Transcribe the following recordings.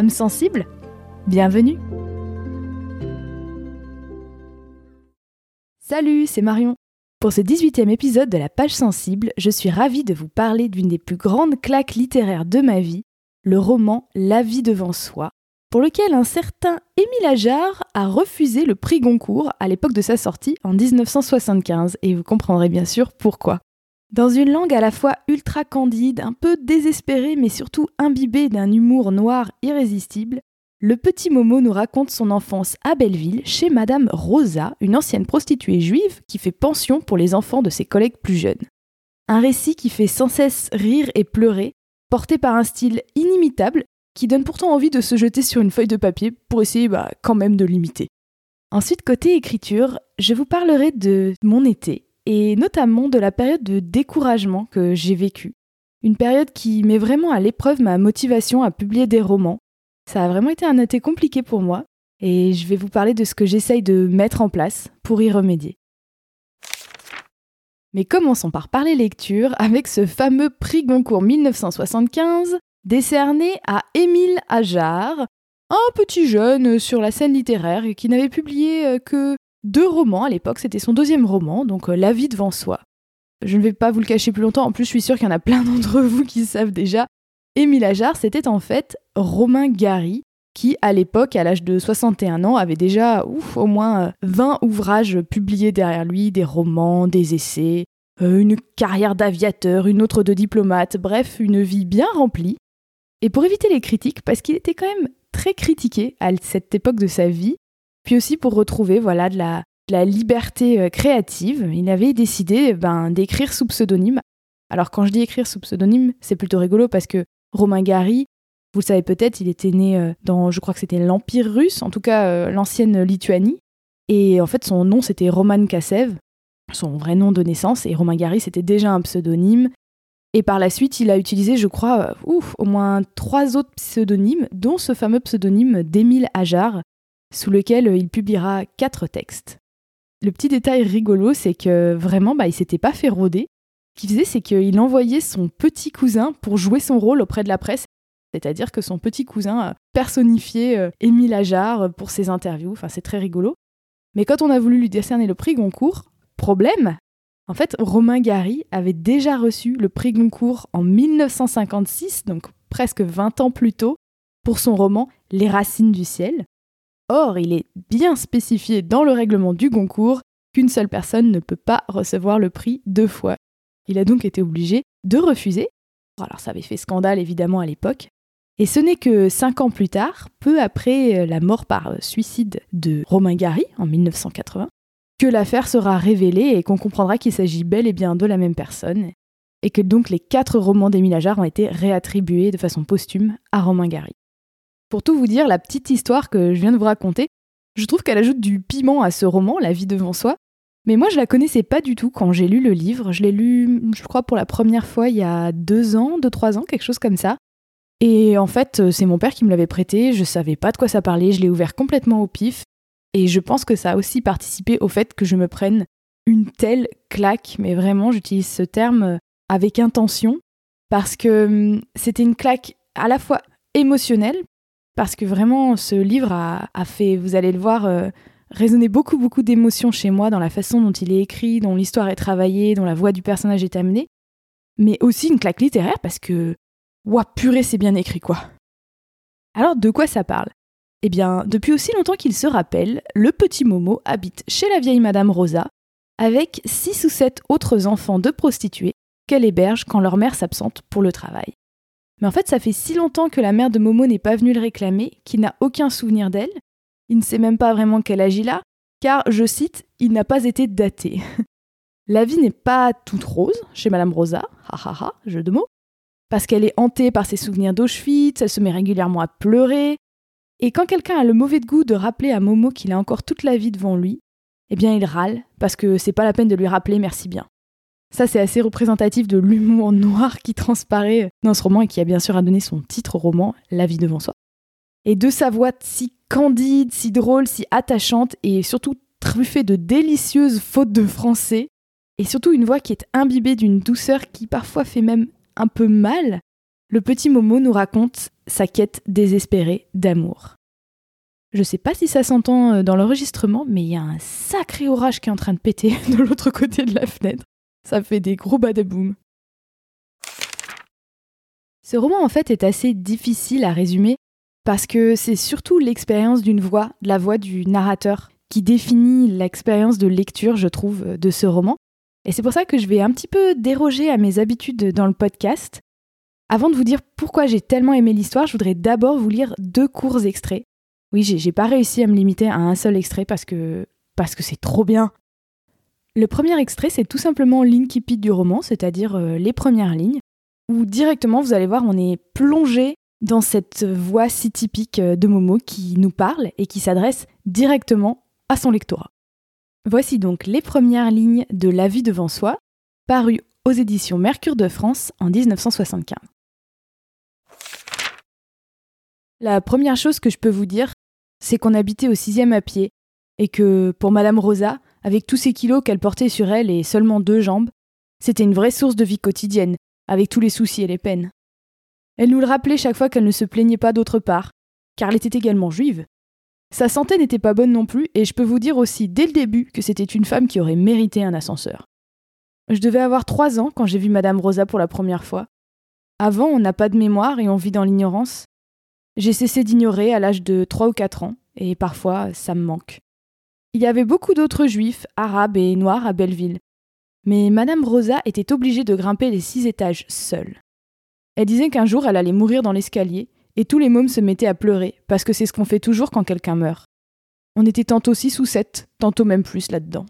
Âme sensible Bienvenue Salut, c'est Marion. Pour ce 18e épisode de la page sensible, je suis ravie de vous parler d'une des plus grandes claques littéraires de ma vie, le roman La vie devant soi, pour lequel un certain Émile Ajar a refusé le prix Goncourt à l'époque de sa sortie en 1975, et vous comprendrez bien sûr pourquoi. Dans une langue à la fois ultra candide, un peu désespérée, mais surtout imbibée d'un humour noir irrésistible, le petit Momo nous raconte son enfance à Belleville chez Madame Rosa, une ancienne prostituée juive qui fait pension pour les enfants de ses collègues plus jeunes. Un récit qui fait sans cesse rire et pleurer, porté par un style inimitable qui donne pourtant envie de se jeter sur une feuille de papier pour essayer bah, quand même de l'imiter. Ensuite, côté écriture, je vous parlerai de mon été et notamment de la période de découragement que j'ai vécue. Une période qui met vraiment à l'épreuve ma motivation à publier des romans. Ça a vraiment été un été compliqué pour moi et je vais vous parler de ce que j'essaye de mettre en place pour y remédier. Mais commençons par parler lecture avec ce fameux prix Goncourt 1975 décerné à Émile Ajar, un petit jeune sur la scène littéraire qui n'avait publié euh, que deux romans à l'époque, c'était son deuxième roman, donc euh, La vie devant soi. Je ne vais pas vous le cacher plus longtemps, en plus je suis sûre qu'il y en a plein d'entre vous qui savent déjà. Émile Ajar, c'était en fait Romain Gary, qui à l'époque, à l'âge de 61 ans, avait déjà au moins 20 euh, ouvrages publiés derrière lui, des romans, des essais, euh, une carrière d'aviateur, une autre de diplomate, bref, une vie bien remplie. Et pour éviter les critiques, parce qu'il était quand même très critiqué à cette époque de sa vie, puis aussi pour retrouver voilà de la, liberté euh, créative, il avait décidé ben, d'écrire sous pseudonyme. Alors quand je dis écrire sous pseudonyme, c'est plutôt rigolo parce que Romain Gary, vous le savez peut-être, il était né euh, dans, je crois que c'était l'Empire russe, en tout cas euh, l'ancienne Lituanie. Et en fait, son nom, c'était Roman Kassev, son vrai nom de naissance. Et Romain Gary, c'était déjà un pseudonyme. Et par la suite, il a utilisé, je crois, au moins trois autres pseudonymes, dont ce fameux pseudonyme d'Émile Ajar, sous lequel euh, il publiera quatre textes. Le petit détail rigolo, c'est que vraiment, bah, il s'était pas fait rôder. Ce qu'il faisait, c'est qu'il envoyait son petit cousin pour jouer son rôle auprès de la presse. C'est-à-dire que son petit cousin personnifiait euh, Émile Ajar pour ses interviews. Enfin, c'est très rigolo. Mais quand on a voulu lui décerner le prix Goncourt, problème En fait, Romain Gary avait déjà reçu le prix Goncourt en 1956, donc presque 20 ans plus tôt, pour son roman Les Racines du ciel. Or, il est bien spécifié dans le règlement du Goncourt qu'une seule personne ne peut pas recevoir le prix deux fois. Il a donc été obligé de refuser. Alors ça avait fait scandale évidemment à l'époque. Et ce n'est que cinq ans plus tard, peu après la mort par suicide de Romain Gary en 1980, que l'affaire sera révélée et qu'on comprendra qu'il s'agit bel et bien de la même personne, et que donc les quatre romans d'Émile Ajar ont été réattribués de façon posthume à Romain Gary. Pour tout vous dire, la petite histoire que je viens de vous raconter, je trouve qu'elle ajoute du piment à ce roman, La vie devant soi. Mais moi, je la connaissais pas du tout quand j'ai lu le livre. Je l'ai lu, je crois, pour la première fois il y a deux ans, deux, trois ans, quelque chose comme ça. Et en fait, c'est mon père qui me l'avait prêté. Je savais pas de quoi ça parlait. Je l'ai ouvert complètement au pif. Et je pense que ça a aussi participé au fait que je me prenne une telle claque. Mais vraiment, j'utilise ce terme avec intention parce que hum, c'était une claque à la fois émotionnelle parce que vraiment ce livre a, fait, vous allez le voir, euh, résonner beaucoup beaucoup d'émotions chez moi dans la façon dont il est écrit, dont l'histoire est travaillée, dont la voix du personnage est amenée, mais aussi une claque littéraire parce que, ouah purée, c'est bien écrit quoi. Alors de quoi ça parle? Eh bien, depuis aussi longtemps qu'il se rappelle, le petit Momo habite chez la vieille Madame Rosa avec six ou sept autres enfants de prostituées qu'elle héberge quand leur mère s'absente pour le travail. Mais en fait, ça fait si longtemps que la mère de Momo n'est pas venue le réclamer qu'il n'a aucun souvenir d'elle. Il ne sait même pas vraiment qu'elle agit là, car, je cite, il n'a pas été daté. la vie n'est pas toute rose chez Madame Rosa, ha ha ha, jeu de mots, parce qu'elle est hantée par ses souvenirs d'Auschwitz, elle se met régulièrement à pleurer, Et quand quelqu'un a le mauvais goût de rappeler à Momo qu'il a encore toute la vie devant lui, eh bien il râle parce que c'est pas la peine de lui rappeler merci bien. Ça, c'est assez représentatif de l'humour noir qui transparaît dans ce roman et qui a bien sûr donné son titre au roman, La vie devant soi. Et de sa voix si candide, si drôle, si attachante et surtout truffée de délicieuses fautes de français, et surtout une voix qui est imbibée d'une douceur qui parfois fait même un peu mal, le petit Momo nous raconte sa quête désespérée d'amour. Je sais pas si ça s'entend euh, dans l'enregistrement, mais il y a un sacré orage qui est en train de péter de l'autre côté de la fenêtre. Ça fait des gros badaboum. Ce roman en fait est assez difficile à résumer parce que c'est surtout l'expérience d'une voix, de la voix du narrateur, qui définit l'expérience de lecture, je trouve, de ce roman. Et c'est pour ça que je vais un petit peu déroger à mes habitudes dans le podcast. Avant de vous dire pourquoi j'ai tellement aimé l'histoire, je voudrais d'abord vous lire deux courts extraits. Oui, j'ai pas réussi à me limiter à un seul extrait parce que parce que c'est trop bien. Le premier extrait, c'est tout simplement l'incipit du roman, c'est-à-dire euh, les premières lignes, où directement, vous allez voir, on est plongé dans cette voix si typique euh, de Momo qui nous parle et qui s'adresse directement à son lectorat. Voici donc les premières lignes de La vie devant soi, paru aux éditions Mercure de France en 1975. La première chose que je peux vous dire, c'est qu'on habitait au sixième à pied, et que pour Madame Rosa, avec tous ces kilos qu'elle portait sur elle et seulement deux jambes, c'était une vraie source de vie quotidienne, avec tous les soucis et les peines. Elle nous le rappelait chaque fois qu'elle ne se plaignait pas d'autre part, car elle était également juive. Sa santé n'était pas bonne non plus, et je peux vous dire aussi dès le début que c'était une femme qui aurait mérité un ascenseur. Je devais avoir trois ans quand j'ai vu Madame Rosa pour la première fois. Avant, on n'a pas de mémoire et on vit dans l'ignorance. J'ai cessé d'ignorer à l'âge de trois ou quatre ans, et parfois ça me manque. Il y avait beaucoup d'autres juifs, arabes et noirs à Belleville. Mais Madame Rosa était obligée de grimper les six étages seule. Elle disait qu'un jour elle allait mourir dans l'escalier, et tous les mômes se mettaient à pleurer, parce que c'est ce qu'on fait toujours quand quelqu'un meurt. On était tantôt six ou sept, tantôt même plus là-dedans.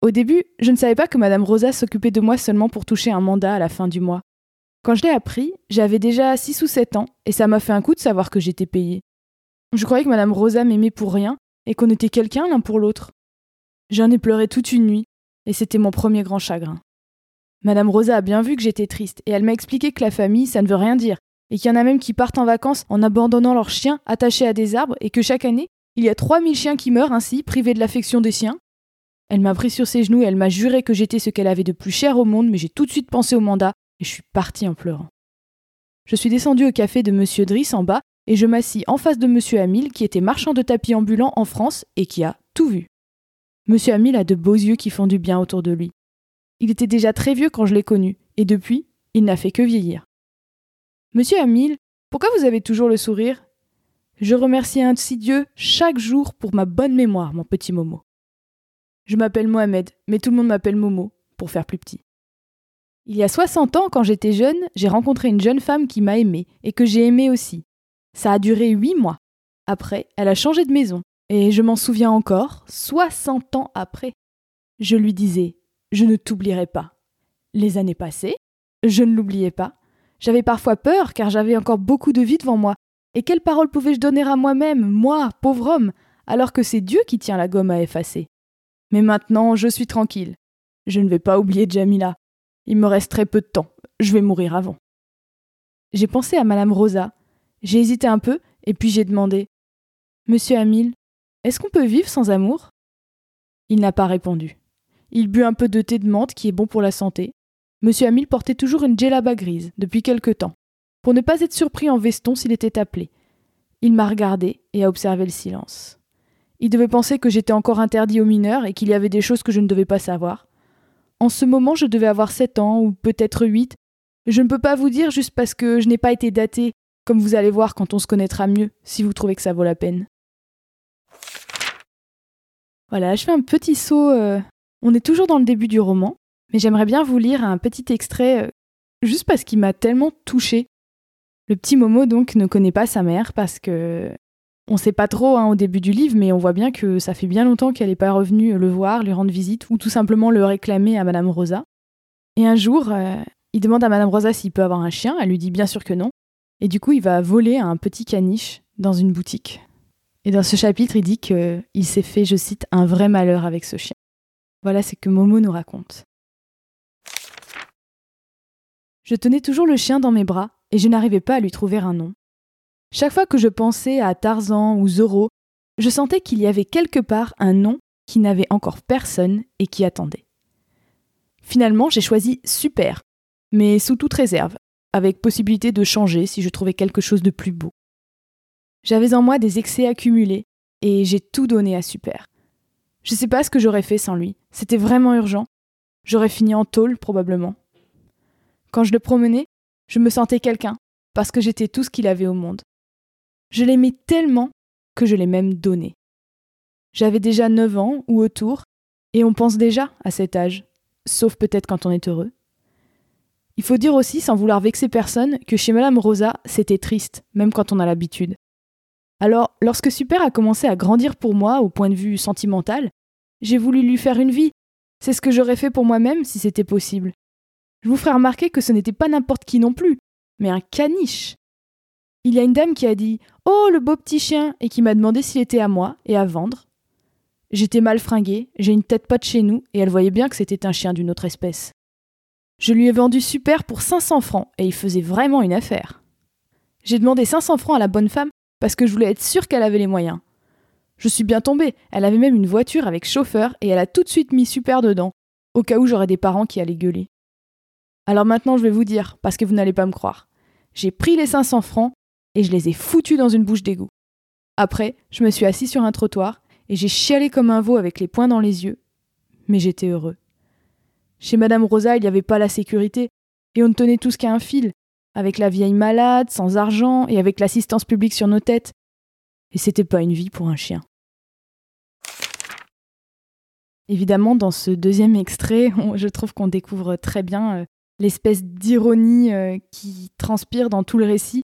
Au début, je ne savais pas que Madame Rosa s'occupait de moi seulement pour toucher un mandat à la fin du mois. Quand je l'ai appris, j'avais déjà six ou sept ans, et ça m'a fait un coup de savoir que j'étais payée. Je croyais que Madame Rosa m'aimait pour rien, et qu'on était quelqu'un l'un pour l'autre. J'en ai pleuré toute une nuit, et c'était mon premier grand chagrin. Madame Rosa a bien vu que j'étais triste, et elle m'a expliqué que la famille, ça ne veut rien dire, et qu'il y en a même qui partent en vacances en abandonnant leurs chiens attachés à des arbres, et que chaque année, il y a 3000 chiens qui meurent ainsi, privés de l'affection des siens. Elle m'a pris sur ses genoux et elle m'a juré que j'étais ce qu'elle avait de plus cher au monde, mais j'ai tout de suite pensé au mandat, et je suis partie en pleurant. Je suis descendue au café de Monsieur Driss en bas, et je m'assis en face de Monsieur Hamil, qui était marchand de tapis ambulant en France et qui a tout vu. Monsieur Hamil a de beaux yeux qui font du bien autour de lui. Il était déjà très vieux quand je l'ai connu, et depuis, il n'a fait que vieillir. Monsieur Hamil, pourquoi vous avez toujours le sourire? Je remercie ainsi Dieu chaque jour pour ma bonne mémoire, mon petit Momo. Je m'appelle Mohamed, mais tout le monde m'appelle Momo, pour faire plus petit. Il y a 60 ans, quand j'étais jeune, j'ai rencontré une jeune femme qui m'a aimé et que j'ai aimé aussi. Ça a duré huit mois. Après, elle a changé de maison. Et je m'en souviens encore, soixante ans après. Je lui disais Je ne t'oublierai pas. Les années passées, je ne l'oubliais pas. J'avais parfois peur car j'avais encore beaucoup de vie devant moi. Et quelle parole pouvais-je donner à moi-même, moi, pauvre homme, alors que c'est Dieu qui tient la gomme à effacer? Mais maintenant, je suis tranquille. Je ne vais pas oublier Jamila. Il me reste très peu de temps. Je vais mourir avant. J'ai pensé à Madame Rosa, j'ai hésité un peu, et puis j'ai demandé Monsieur Hamil, est-ce qu'on peut vivre sans amour? Il n'a pas répondu. Il but un peu de thé de menthe qui est bon pour la santé. Monsieur Hamil portait toujours une djellaba grise, depuis quelque temps, pour ne pas être surpris en veston s'il était appelé. Il m'a regardé et a observé le silence. Il devait penser que j'étais encore interdit aux mineurs et qu'il y avait des choses que je ne devais pas savoir. En ce moment, je devais avoir sept ans, ou peut-être huit. Je ne peux pas vous dire juste parce que je n'ai pas été daté comme vous allez voir quand on se connaîtra mieux, si vous trouvez que ça vaut la peine. Voilà, je fais un petit saut. Euh, on est toujours dans le début du roman, mais j'aimerais bien vous lire un petit extrait, euh, juste parce qu'il m'a tellement touché. Le petit Momo, donc, ne connaît pas sa mère parce que. On sait pas trop hein, au début du livre, mais on voit bien que ça fait bien longtemps qu'elle n'est pas revenue le voir, lui rendre visite, ou tout simplement le réclamer à Madame Rosa. Et un jour, euh, il demande à Madame Rosa s'il peut avoir un chien, elle lui dit bien sûr que non, et du coup, il va voler un petit caniche dans une boutique. Et dans ce chapitre, il dit qu'il s'est fait, je cite, un vrai malheur avec ce chien. Voilà ce que Momo nous raconte. Je tenais toujours le chien dans mes bras et je n'arrivais pas à lui trouver un nom. Chaque fois que je pensais à Tarzan ou Zorro, je sentais qu'il y avait quelque part un nom qui n'avait encore personne et qui attendait. Finalement, j'ai choisi Super, mais sous toute réserve, avec possibilité de changer si je trouvais quelque chose de plus beau. J'avais en moi des excès accumulés et j'ai tout donné à Super. Je sais pas ce que j'aurais fait sans lui. C'était vraiment urgent. J'aurais fini en tôle, probablement. Quand je le promenais, je me sentais quelqu'un, parce que j'étais tout ce qu'il avait au monde. Je l'aimais tellement que je l'ai même donné. J'avais déjà 9 ans ou autour, et on pense déjà à cet âge, sauf peut-être quand on est heureux. Il faut dire aussi, sans vouloir vexer personne, que chez Madame Rosa, c'était triste, même quand on a l'habitude. Alors, lorsque Super a commencé à grandir pour moi au point de vue sentimental, j'ai voulu lui faire une vie. C'est ce que j'aurais fait pour moi-même si c'était possible. Je vous ferai remarquer que ce n'était pas n'importe qui non plus, mais un caniche. Il y a une dame qui a dit Oh, le beau petit chien et qui m'a demandé s'il était à moi et à vendre. J'étais mal fringuée, j'ai une tête pas de chez nous, et elle voyait bien que c'était un chien d'une autre espèce. Je lui ai vendu super pour 500 francs, et il faisait vraiment une affaire. J'ai demandé 500 francs à la bonne femme parce que je voulais être sûre qu'elle avait les moyens. Je suis bien tombée, elle avait même une voiture avec chauffeur et elle a tout de suite mis super dedans, au cas où j'aurais des parents qui allaient gueuler. Alors maintenant je vais vous dire, parce que vous n'allez pas me croire. J'ai pris les 500 francs et je les ai foutus dans une bouche d'égout. Après, je me suis assis sur un trottoir et j'ai chialé comme un veau avec les poings dans les yeux. Mais j'étais heureux. Chez Madame Rosa, il n'y avait pas la sécurité, et on ne tenait tous qu'à un fil, avec la vieille malade, sans argent, et avec l'assistance publique sur nos têtes. Et c'était pas une vie pour un chien. Évidemment, dans ce deuxième extrait, je trouve qu'on découvre très bien euh, l'espèce d'ironie euh, qui transpire dans tout le récit.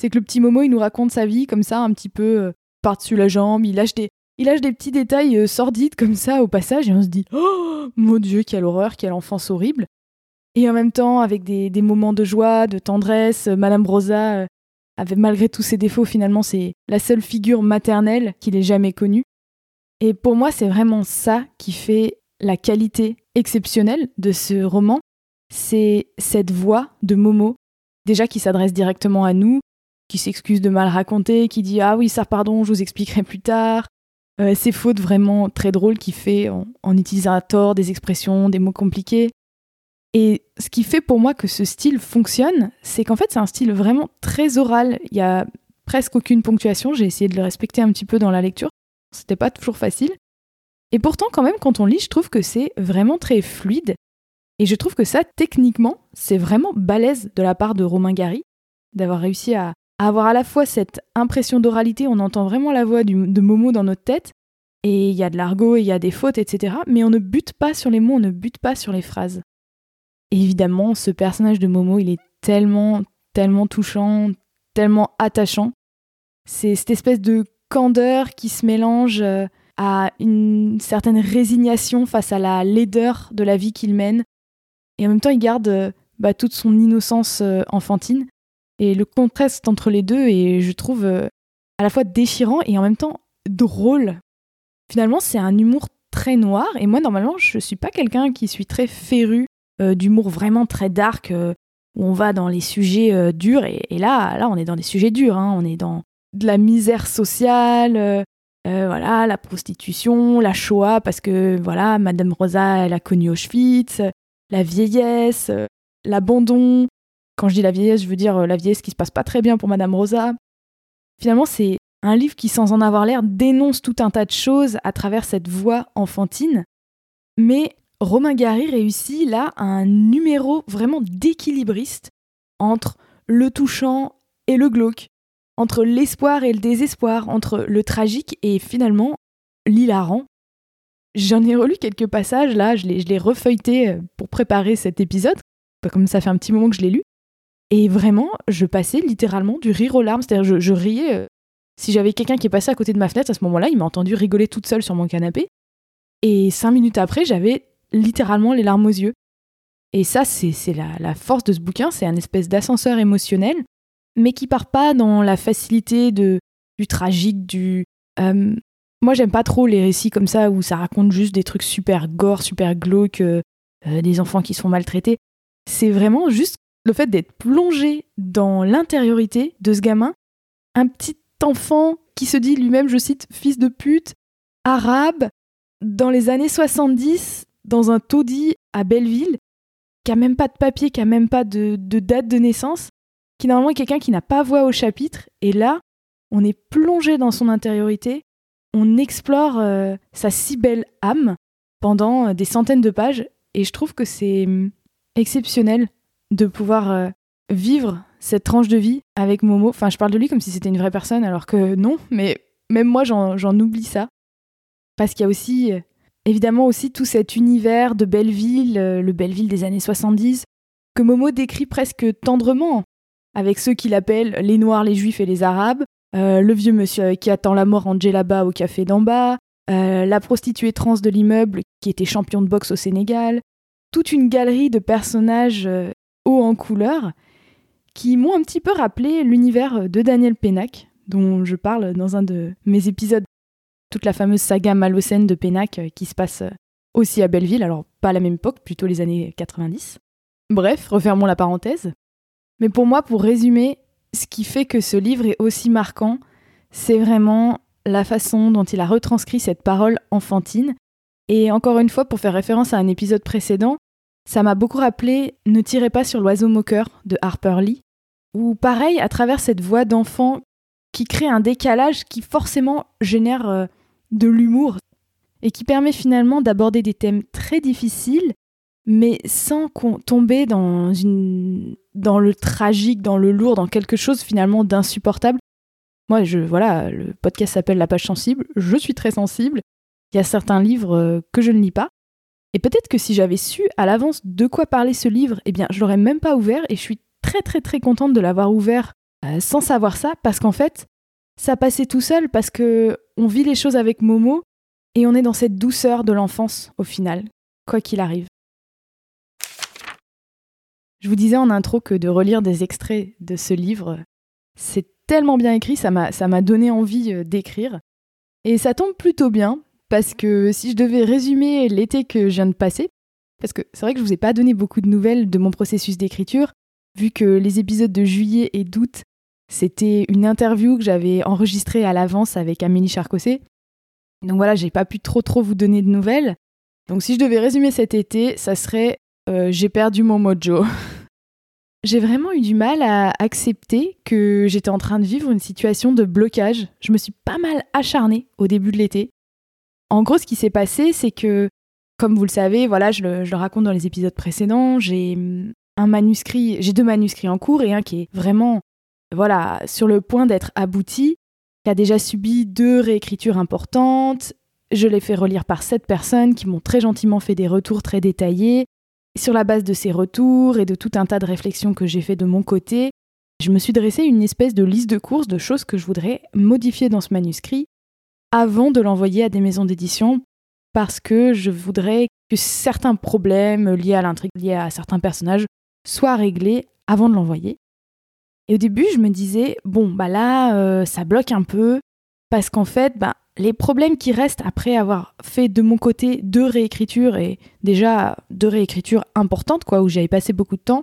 C'est que le petit Momo, il nous raconte sa vie comme ça, un petit peu euh, par-dessus la jambe, il lâche des, il lâche des petits détails euh, sordides comme ça au passage et on se dit Oh mon Dieu, quelle horreur, quelle enfance horrible. Et en même temps, avec des, moments de joie, de tendresse, euh, Madame Rosa euh, avait malgré tous ses défauts, finalement, c'est la seule figure maternelle qu'il ait jamais connue. Et pour moi, c'est vraiment ça qui fait la qualité exceptionnelle de ce roman. C'est cette voix de Momo, déjà qui s'adresse directement à nous, qui s'excuse de mal raconter, qui dit Ah oui, ça, pardon, je vous expliquerai plus tard, euh, ces fautes vraiment très drôles qu'il fait en, utilisant à tort des expressions, des mots compliqués. Et ce qui fait pour moi que ce style fonctionne, c'est qu'en fait c'est un style vraiment très oral. Il y a presque aucune ponctuation. J'ai essayé de le respecter un petit peu dans la lecture. C'était pas toujours facile. Et pourtant, quand même, quand on lit, je trouve que c'est vraiment très fluide. Et je trouve que ça, techniquement, c'est vraiment balèze de la part de Romain Gary, d'avoir réussi à avoir à la fois cette impression d'oralité, on entend vraiment la voix de Momo dans notre tête, et il y a de l'argot, il y a des fautes, etc. Mais on ne bute pas sur les mots, on ne bute pas sur les phrases. évidemment, ce personnage de Momo, il est tellement, tellement touchant, tellement attachant. C'est cette espèce de candeur qui se mélange euh, à une certaine résignation face à la laideur de la vie qu'il mène. Et en même temps, il garde euh, bah, toute son innocence euh, enfantine. Et le contraste entre les deux est, je trouve, euh, à la fois déchirant et en même temps drôle. Finalement, c'est un humour très noir. Et moi, normalement, je ne suis pas quelqu'un qui suis très féru euh, d'humour vraiment très dark, euh, où on va dans les sujets durs. Et, là, là, on est dans des sujets durs. Hein. On est dans de la misère sociale, voilà, la prostitution, la Shoah, parce que voilà, Madame Rosa, elle a connu Auschwitz, la vieillesse, l'abandon, quand je dis la vieillesse, je veux dire euh, la vieillesse qui se passe pas très bien pour Madame Rosa. Finalement, c'est un livre qui, sans en avoir l'air, dénonce tout un tas de choses à travers cette voix enfantine. Mais Romain Gary réussit là un numéro vraiment d'équilibriste entre le touchant et le glauque, entre l'espoir et le désespoir, entre le tragique et finalement l'hilarant. J'en ai relu quelques passages là, je l'ai refeuilleté euh, pour préparer cet épisode, comme ça fait un petit moment que je l'ai lu. Et vraiment, je passais littéralement du rire aux larmes. C'est-à-dire, je, riais. Euh, si j'avais quelqu'un qui est passé à côté de ma fenêtre à ce moment-là, il m'a entendu rigoler toute seule sur mon canapé. Et cinq minutes après, j'avais littéralement les larmes aux yeux. Et ça, c'est la, force de ce bouquin. C'est un espèce d'ascenseur émotionnel, mais qui part pas dans la facilité de, du tragique, du, Euh, moi, j'aime pas trop les récits comme ça où ça raconte juste des trucs super gore, super glauques, euh, des enfants qui sont maltraités. C'est vraiment juste le fait d'être plongé dans l'intériorité de ce gamin, un petit enfant qui se dit lui-même, je cite, fils de pute, arabe, dans les années 70, dans un taudis à Belleville, qui a même pas de papier, qui a même pas de, date de naissance, qui normalement est quelqu'un qui n'a pas voix au chapitre, et là, on est plongé dans son intériorité, on explore euh, sa si belle âme pendant euh, des centaines de pages, et je trouve que c'est hum, exceptionnel de pouvoir euh, vivre cette tranche de vie avec Momo. Enfin, je parle de lui comme si c'était une vraie personne, alors que non, mais même moi, j'en oublie ça. Parce qu'il y a aussi, euh, évidemment, aussi tout cet univers de Belleville, euh, le Belleville des années 70, que Momo décrit presque tendrement, avec ceux qu'il appelle les Noirs, les Juifs et les Arabes, le vieux monsieur qui attend la mort en djellaba au café d'en bas, la prostituée trans de l'immeuble qui était champion de boxe au Sénégal, toute une galerie de personnages en couleur qui m'ont un petit peu rappelé l'univers de Daniel Pénac, dont je parle dans un de mes épisodes. Toute la fameuse saga malocène de Pénac euh, qui se passe euh, aussi à Belleville, alors pas à la même époque, plutôt les années 90. Bref, refermons la parenthèse. Mais pour moi, pour résumer, ce qui fait que ce livre est aussi marquant, c'est vraiment la façon dont il a retranscrit cette parole enfantine. Et encore une fois, pour faire référence à un épisode précédent, ça m'a beaucoup rappelé Ne tirez pas sur l'oiseau moqueur de Harper Lee, ou pareil, à travers cette voix d'enfant qui crée un décalage qui forcément génère euh, de l'humour et qui permet finalement d'aborder des thèmes très difficiles, mais sans tomber dans, le tragique, dans le lourd, dans quelque chose finalement d'insupportable. Moi, je, voilà, le podcast s'appelle La page sensible, je suis très sensible. Il y a certains livres euh, que je ne lis pas. Et peut-être que si j'avais su à l'avance de quoi parler ce livre, eh bien, je l'aurais même pas ouvert et je suis très très très contente de l'avoir ouvert euh, sans savoir ça parce qu'en fait, ça passait tout seul parce que on vit les choses avec Momo et on est dans cette douceur de l'enfance au final, quoi qu'il arrive. Je vous disais en intro que de relire des extraits de ce livre, c'est tellement bien écrit, ça m'a donné envie euh, d'écrire. Et ça tombe plutôt bien parce que si je devais résumer l'été que je viens de passer, parce que c'est vrai que je vous ai pas donné beaucoup de nouvelles de mon processus d'écriture, vu que les épisodes de juillet et d'août, c'était une interview que j'avais enregistrée à l'avance avec Amélie Charcosset. Donc voilà, j'ai pas pu trop trop vous donner de nouvelles. Donc si je devais résumer cet été, ça serait euh, j'ai perdu mon mojo. j'ai vraiment eu du mal à accepter que j'étais en train de vivre une situation de blocage. Je me suis pas mal acharnée au début de l'été. En gros, ce qui s'est passé, c'est que, comme vous le savez, voilà, je le, raconte dans les épisodes précédents, j'ai un manuscrit, j'ai deux manuscrits en cours et un qui est vraiment voilà, sur le point d'être abouti, qui a déjà subi deux réécritures importantes. Je l'ai fait relire par sept personnes qui m'ont très gentiment fait des retours très détaillés. Sur la base de ces retours et de tout un tas de réflexions que j'ai fait de mon côté, je me suis dressé une espèce de liste de courses de choses que je voudrais modifier dans ce manuscrit avant de l'envoyer à des maisons d'édition parce que je voudrais que certains problèmes liés à l'intrigue, liés à certains personnages, soit réglé avant de l'envoyer. Et au début, je me disais, bon, bah là, euh, ça bloque un peu, parce qu'en fait, bah, les problèmes qui restent après avoir fait de mon côté deux réécritures, et déjà deux réécritures importantes, quoi, où j'avais passé beaucoup de temps,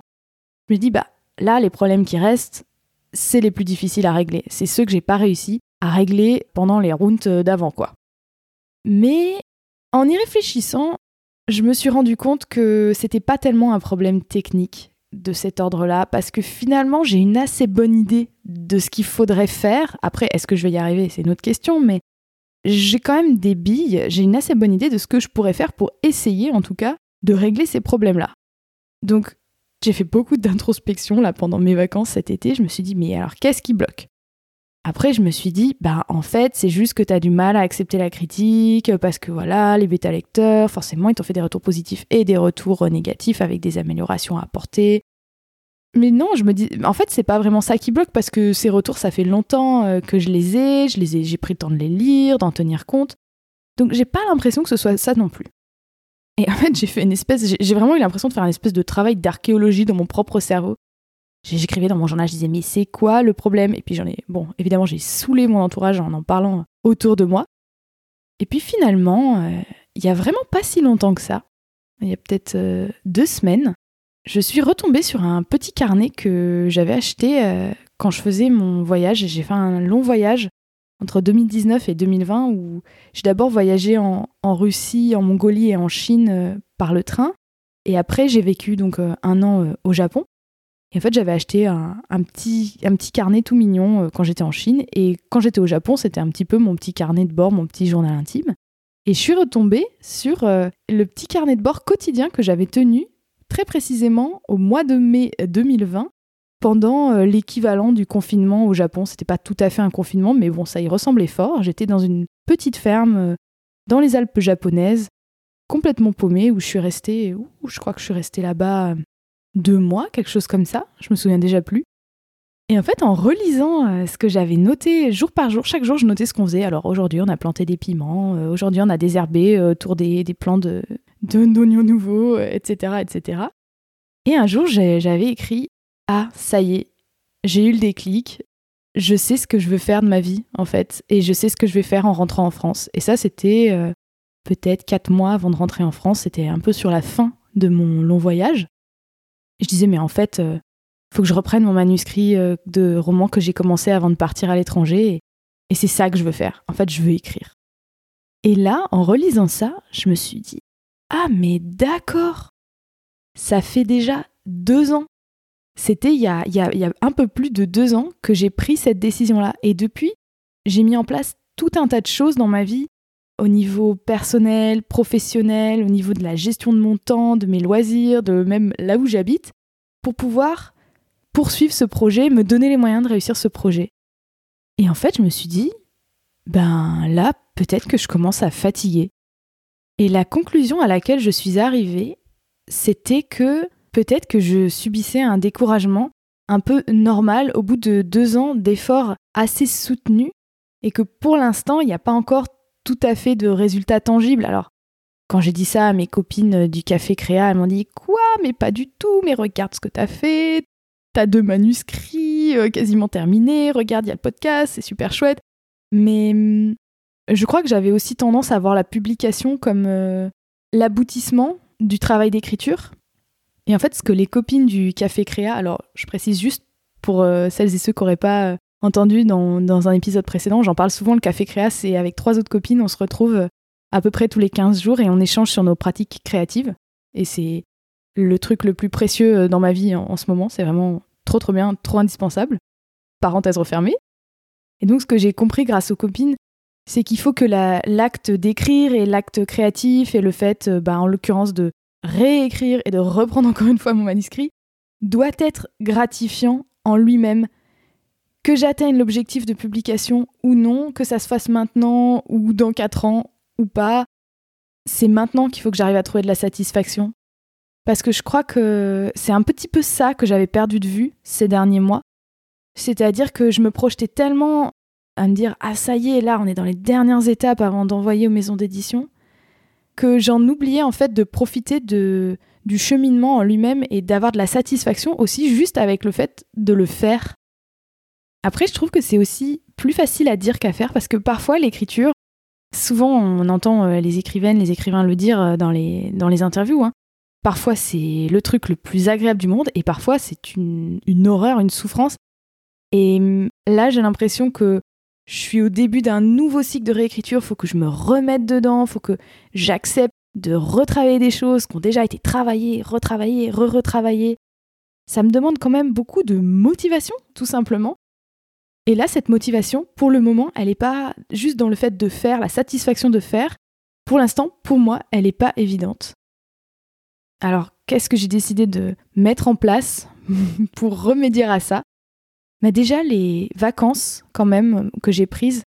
je me dis, bah là, les problèmes qui restent, c'est les plus difficiles à régler. C'est ceux que j'ai pas réussi à régler pendant les rounds d'avant, quoi. Mais en y réfléchissant, je me suis rendu compte que c'était pas tellement un problème technique de cet ordre-là, parce que finalement, j'ai une assez bonne idée de ce qu'il faudrait faire. Après, est-ce que je vais y arriver? C'est une autre question, mais j'ai quand même des billes, j'ai une assez bonne idée de ce que je pourrais faire pour essayer, en tout cas, de régler ces problèmes-là. Donc, j'ai fait beaucoup d'introspection là pendant mes vacances cet été. Je me suis dit, mais alors qu'est-ce qui bloque? Après, je me suis dit, bah en fait, c'est juste que tu as du mal à accepter la critique parce que voilà, les bêta lecteurs, forcément, ils t'ont fait des retours positifs et des retours négatifs avec des améliorations à apporter. Mais non, je me dis, en fait, c'est pas vraiment ça qui bloque parce que ces retours, ça fait longtemps euh, que je les ai, je les ai, j'ai pris le temps de les lire, d'en tenir compte. Donc, j'ai pas l'impression que ce soit ça non plus. Et en fait, j'ai fait une espèce, j'ai vraiment eu l'impression de faire une espèce de travail d'archéologie dans mon propre cerveau J'écrivais dans mon journal, je disais mais c'est quoi le problème? Et puis j'en ai, bon, évidemment j'ai saoulé mon entourage en en parlant autour de moi. Et puis finalement, euh, il y a vraiment pas si longtemps que ça, il y a peut-être euh, deux semaines, je suis retombée sur un petit carnet que j'avais acheté euh, quand je faisais mon voyage. J'ai fait un long voyage entre 2019 et 2020 où j'ai d'abord voyagé en, Russie, en Mongolie et en Chine par le train. Et après, j'ai vécu donc un an au Japon. Et en fait, j'avais acheté un, petit, carnet tout mignon quand j'étais en Chine. Et quand j'étais au Japon, c'était un petit peu mon petit carnet de bord, mon petit journal intime. Et je suis retombée sur euh, le petit carnet de bord quotidien que j'avais tenu très précisément au mois de mai 2020 pendant euh, l'équivalent du confinement au Japon. C'était pas tout à fait un confinement, mais bon, ça y ressemblait fort. J'étais dans une petite ferme euh, dans les Alpes japonaises, complètement paumée, où je suis restée, je crois que je suis restée là-bas deux mois, quelque chose comme ça. Je me souviens déjà plus. Et en fait, en relisant euh, ce que j'avais noté jour par jour, chaque jour, je notais ce qu'on faisait. Alors aujourd'hui, on a planté des piments, euh, aujourd'hui, on a désherbé euh, autour des, des plants de, d'oignons nouveaux, etc., etc. Et un jour, j'avais écrit Ah, ça y est, j'ai eu le déclic, je sais ce que je veux faire de ma vie, en fait, et je sais ce que je vais faire en rentrant en France. Et ça, c'était peut-être quatre mois avant de rentrer en France, c'était un peu sur la fin de mon long voyage. Je disais, mais en fait, faut que je reprenne mon manuscrit euh, de roman que j'ai commencé avant de partir à l'étranger. Et, c'est ça que je veux faire. En fait, je veux écrire. Et là, en relisant ça, je me suis dit Ah, mais d'accord Ça fait déjà deux ans. C'était il, y a, il y a un peu plus de deux ans que j'ai pris cette décision-là. Et depuis, j'ai mis en place tout un tas de choses dans ma vie, au niveau personnel, professionnel, au niveau de la gestion de mon temps, de mes loisirs, de même là où j'habite, pour pouvoir poursuivre ce projet, me donner les moyens de réussir ce projet. Et en fait, je me suis dit, ben là, peut-être que je commence à fatiguer. Et la conclusion à laquelle je suis arrivée, c'était que peut-être que je subissais un découragement un peu normal au bout de deux ans d'efforts assez soutenus et que pour l'instant, il n'y a pas encore tout à fait de résultats tangibles. Alors, quand j'ai dit ça à mes copines du café Créa, elles m'ont dit Quoi Mais pas du tout, mais regarde ce que t'as fait, t'as deux manuscrits euh, quasiment terminés, regarde, il y a le podcast, c'est super chouette. Mais hum, je crois que j'avais aussi tendance à voir la publication comme euh, l'aboutissement du travail d'écriture. Et en fait, ce que les copines du Café Créa, alors je précise juste pour euh, celles et ceux qui n'auraient pas entendu dans, dans, un épisode précédent, j'en parle souvent, le Café Créa, c'est avec trois autres copines, on se retrouve à peu près tous les 15 jours et on échange sur nos pratiques créatives. Et c'est le truc le plus précieux euh, dans ma vie en, ce moment. C'est vraiment trop trop bien, trop indispensable. Parenthèse refermée. Et donc ce que j'ai compris grâce aux copines, c'est qu'il faut que l'acte d'écrire et l'acte créatif et le fait, euh, bah, en l'occurrence, de réécrire et de reprendre encore une fois mon manuscrit, doit être gratifiant en lui-même. Que j'atteigne l'objectif de publication ou non, que ça se fasse maintenant ou dans 4 ans ou pas, c'est maintenant qu'il faut que j'arrive à trouver de la satisfaction parce que je crois que c'est un petit peu ça que j'avais perdu de vue ces derniers mois. C'est-à-dire que je me projetais tellement à me dire Ah, ça y est, là, on est dans les dernières étapes avant d'envoyer aux maisons d'édition, que j'en oubliais en fait de profiter de, du cheminement en lui-même et d'avoir de la satisfaction aussi juste avec le fait de le faire. Après, je trouve que c'est aussi plus facile à dire qu'à faire parce que parfois l'écriture, souvent on entend euh, les écrivaines, les écrivains le dire euh, dans les, dans les interviews, hein, Parfois, c'est le truc le plus agréable du monde et parfois, c'est une, horreur, une souffrance. Et hum, là, j'ai l'impression que je suis au début d'un nouveau cycle de réécriture. Il faut que je me remette dedans, il faut que j'accepte de retravailler des choses qui ont déjà été travaillées, retravaillées, re-retravaillées. Ça me demande quand même beaucoup de motivation, tout simplement. Et là, cette motivation, pour le moment, elle n'est pas juste dans le fait de faire, la satisfaction de faire. Pour l'instant, pour moi, elle n'est pas évidente. Alors, qu'est-ce que j'ai décidé de mettre en place pour remédier à ça? Bah, Déjà, les vacances, quand même, que j'ai prises,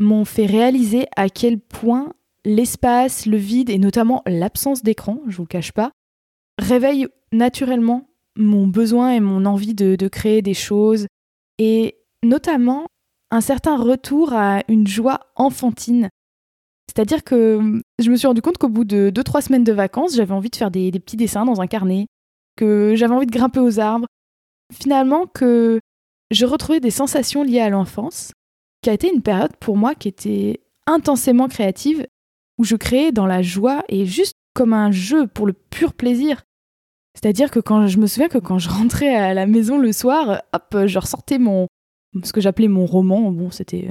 m'ont fait réaliser à quel point l'espace, le vide et notamment l'absence d'écran, je vous le cache pas, réveillent naturellement mon besoin et mon envie de, de créer des choses et notamment un certain retour à une joie enfantine c'est-à-dire que hum, je me suis rendu compte qu'au bout de 2-3 semaines de vacances, j'avais envie de faire des, petits dessins dans un carnet, que j'avais envie de grimper aux arbres, finalement que je retrouvais des sensations liées à l'enfance, qui a été une période pour moi qui était intensément créative, où je créais dans la joie et juste comme un jeu pour le pur plaisir. C'est-à-dire que quand je me souviens que quand je rentrais à la maison le soir, hop, je ressortais mon ce que j'appelais mon roman. Bon, c'était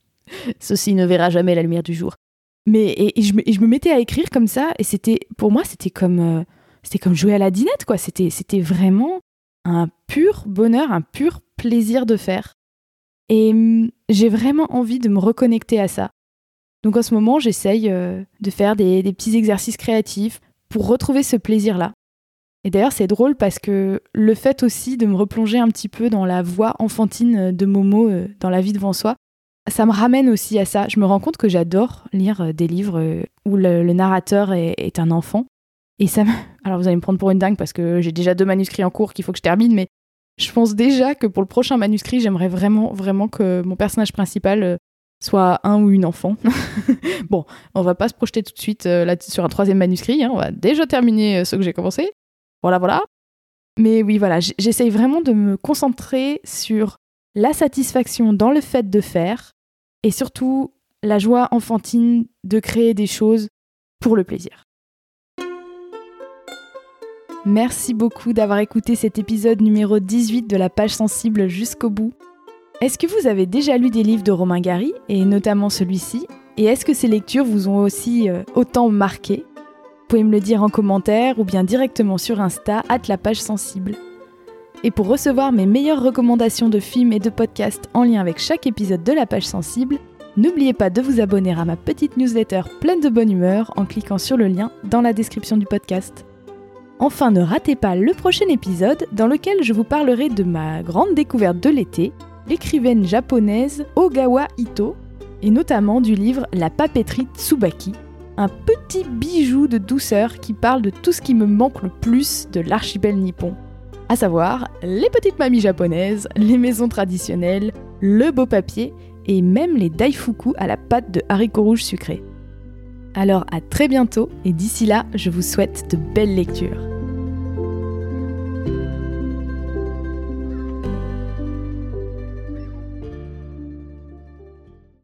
ceci ne verra jamais la lumière du jour. Mais et, je, me, mettais à écrire comme ça et c'était pour moi c'était comme euh, c'était comme jouer à la dinette quoi. C'était c'était vraiment un pur bonheur, un pur plaisir de faire. Et hum, j'ai vraiment envie de me reconnecter à ça. Donc en ce moment, j'essaye euh, de faire des, petits exercices créatifs pour retrouver ce plaisir-là. Et d'ailleurs, c'est drôle parce que le fait aussi de me replonger un petit peu dans la voix enfantine de Momo euh, dans La vie devant soi, ça me ramène aussi à ça. Je me rends compte que j'adore lire euh, des livres où le, narrateur est, un enfant. Et ça. Alors vous allez me prendre pour une dingue parce que j'ai déjà deux manuscrits en cours qu'il faut que je termine, mais je pense déjà que pour le prochain manuscrit, j'aimerais vraiment, vraiment que mon personnage principal soit un ou une enfant. bon, on va pas se projeter tout de suite euh, là sur un troisième manuscrit, hein. on va déjà terminer euh, ce que j'ai commencé. Voilà, voilà. Mais oui, voilà, j'essaye vraiment de me concentrer sur la satisfaction dans le fait de faire et surtout la joie enfantine de créer des choses pour le plaisir. Merci beaucoup d'avoir écouté cet épisode numéro 18 de la page sensible jusqu'au bout. Est-ce que vous avez déjà lu des livres de Romain Gary, et notamment celui-ci? Et est-ce que ces lectures vous ont aussi euh, autant marqué? Pouvez me le dire en commentaire ou bien directement sur Insta, at la page sensible. Et pour recevoir mes meilleures recommandations de films et de podcasts en lien avec chaque épisode de la page sensible, n'oubliez pas de vous abonner à ma petite newsletter pleine de bonne humeur en cliquant sur le lien dans la description du podcast. Enfin, ne ratez pas le prochain épisode dans lequel je vous parlerai de ma grande découverte de l'été, l'écrivaine japonaise Ogawa Ito, et notamment du livre La papeterie Tsubaki, petit bijou de douceur qui parle de tout ce qui me manque le plus de l'archipel nippon, à savoir les petites mamies japonaises, les maisons traditionnelles, le beau papier et même les daifuku à la pâte de haricots rouges sucrés. Alors à très bientôt et d'ici là, je vous souhaite de belles lectures.